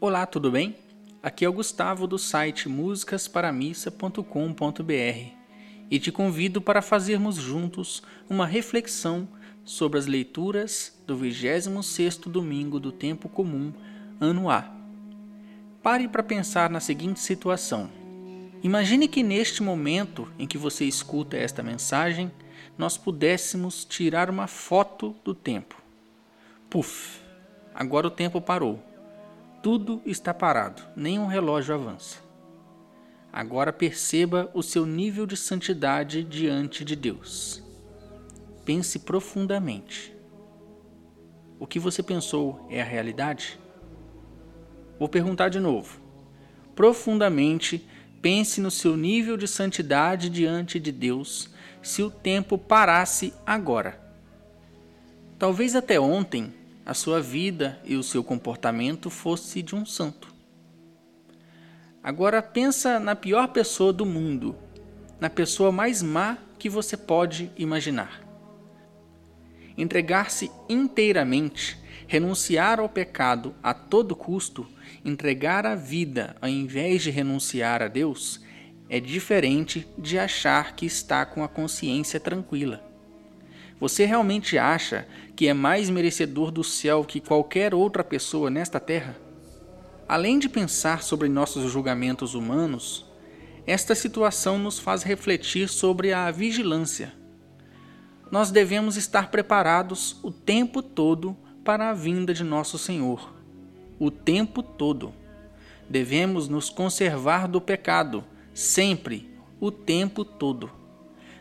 Olá, tudo bem? Aqui é o Gustavo do site musicasparamissa.com.br e te convido para fazermos juntos uma reflexão sobre as leituras do 26º domingo do tempo comum, ano A. Pare para pensar na seguinte situação. Imagine que neste momento em que você escuta esta mensagem, nós pudéssemos tirar uma foto do tempo. Puf! Agora o tempo parou tudo está parado, nenhum relógio avança. Agora perceba o seu nível de santidade diante de Deus. Pense profundamente. O que você pensou é a realidade? Vou perguntar de novo. Profundamente, pense no seu nível de santidade diante de Deus se o tempo parasse agora. Talvez até ontem a sua vida e o seu comportamento fosse de um santo. Agora pensa na pior pessoa do mundo, na pessoa mais má que você pode imaginar. Entregar-se inteiramente, renunciar ao pecado a todo custo, entregar a vida ao invés de renunciar a Deus, é diferente de achar que está com a consciência tranquila. Você realmente acha que é mais merecedor do céu que qualquer outra pessoa nesta terra? Além de pensar sobre nossos julgamentos humanos, esta situação nos faz refletir sobre a vigilância. Nós devemos estar preparados o tempo todo para a vinda de nosso Senhor. O tempo todo. Devemos nos conservar do pecado, sempre, o tempo todo.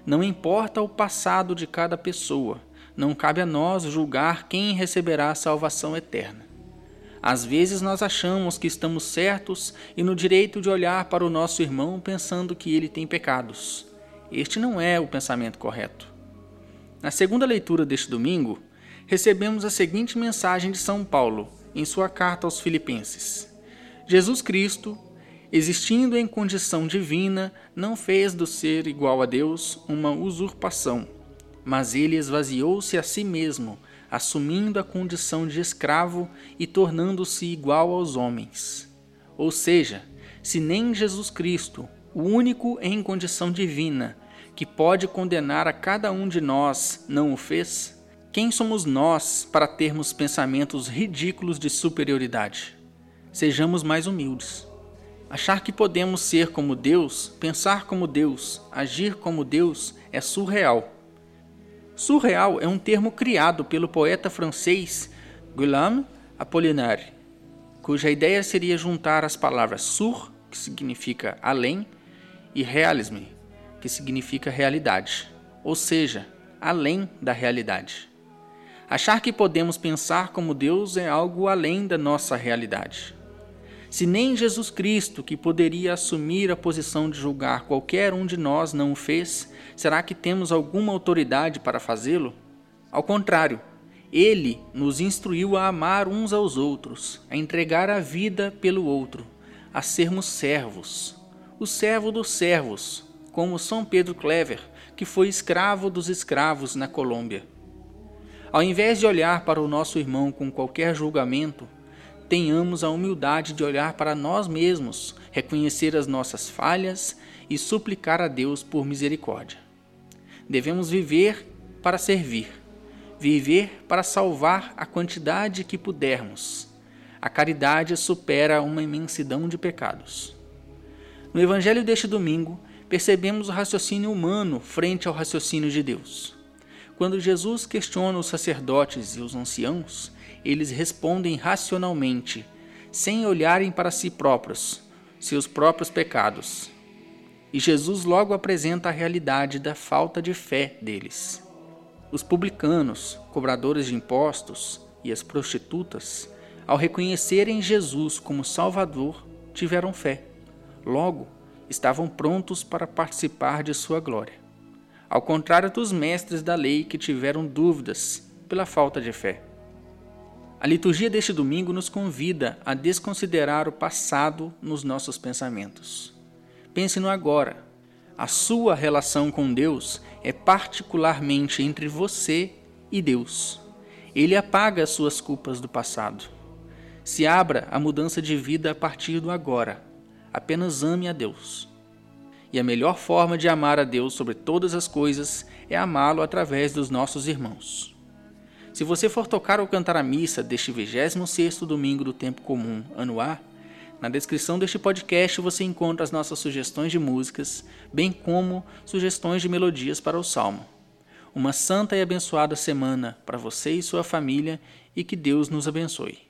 Não importa o passado de cada pessoa, não cabe a nós julgar quem receberá a salvação eterna. Às vezes nós achamos que estamos certos e no direito de olhar para o nosso irmão pensando que ele tem pecados. Este não é o pensamento correto. Na segunda leitura deste domingo, recebemos a seguinte mensagem de São Paulo em sua carta aos Filipenses: Jesus Cristo, existindo em condição divina, não fez do ser igual a Deus uma usurpação, mas ele esvaziou-se a si mesmo, assumindo a condição de escravo e tornando-se igual aos homens. Ou seja, se nem Jesus Cristo, o único em condição divina, que pode condenar a cada um de nós, não o fez, quem somos nós para termos pensamentos ridículos de superioridade? Sejamos mais humildes. Achar que podemos ser como Deus, pensar como Deus, agir como Deus é surreal. Surreal é um termo criado pelo poeta francês Guillaume Apollinaire, cuja ideia seria juntar as palavras sur, que significa além, e realisme, que significa realidade, ou seja, além da realidade. Achar que podemos pensar como Deus é algo além da nossa realidade. Se nem Jesus Cristo, que poderia assumir a posição de julgar qualquer um de nós, não o fez, será que temos alguma autoridade para fazê-lo? Ao contrário, ele nos instruiu a amar uns aos outros, a entregar a vida pelo outro, a sermos servos, o servo dos servos, como São Pedro Clever, que foi escravo dos escravos na Colômbia. Ao invés de olhar para o nosso irmão com qualquer julgamento, tenhamos a humildade de olhar para nós mesmos, reconhecer as nossas falhas e suplicar a Deus por misericórdia. Devemos viver para servir, viver para salvar a quantidade que pudermos. A caridade supera uma imensidão de pecados. No Evangelho deste domingo, percebemos o raciocínio humano frente ao raciocínio de Deus. Quando Jesus questiona os sacerdotes e os anciãos, eles respondem racionalmente, sem olharem para si próprios, seus próprios pecados. E Jesus logo apresenta a realidade da falta de fé deles. Os publicanos, cobradores de impostos e as prostitutas, ao reconhecerem Jesus como Salvador, tiveram fé. Logo, estavam prontos para participar de sua glória. Ao contrário dos mestres da lei que tiveram dúvidas pela falta de fé. A liturgia deste domingo nos convida a desconsiderar o passado nos nossos pensamentos. Pense no agora. A sua relação com Deus é particularmente entre você e Deus. Ele apaga as suas culpas do passado. Se abra à mudança de vida a partir do agora. Apenas ame a Deus. E a melhor forma de amar a Deus sobre todas as coisas é amá-lo através dos nossos irmãos. Se você for tocar ou cantar a missa deste 26º domingo do tempo comum, ano A, na descrição deste podcast você encontra as nossas sugestões de músicas, bem como sugestões de melodias para o salmo. Uma santa e abençoada semana para você e sua família e que Deus nos abençoe.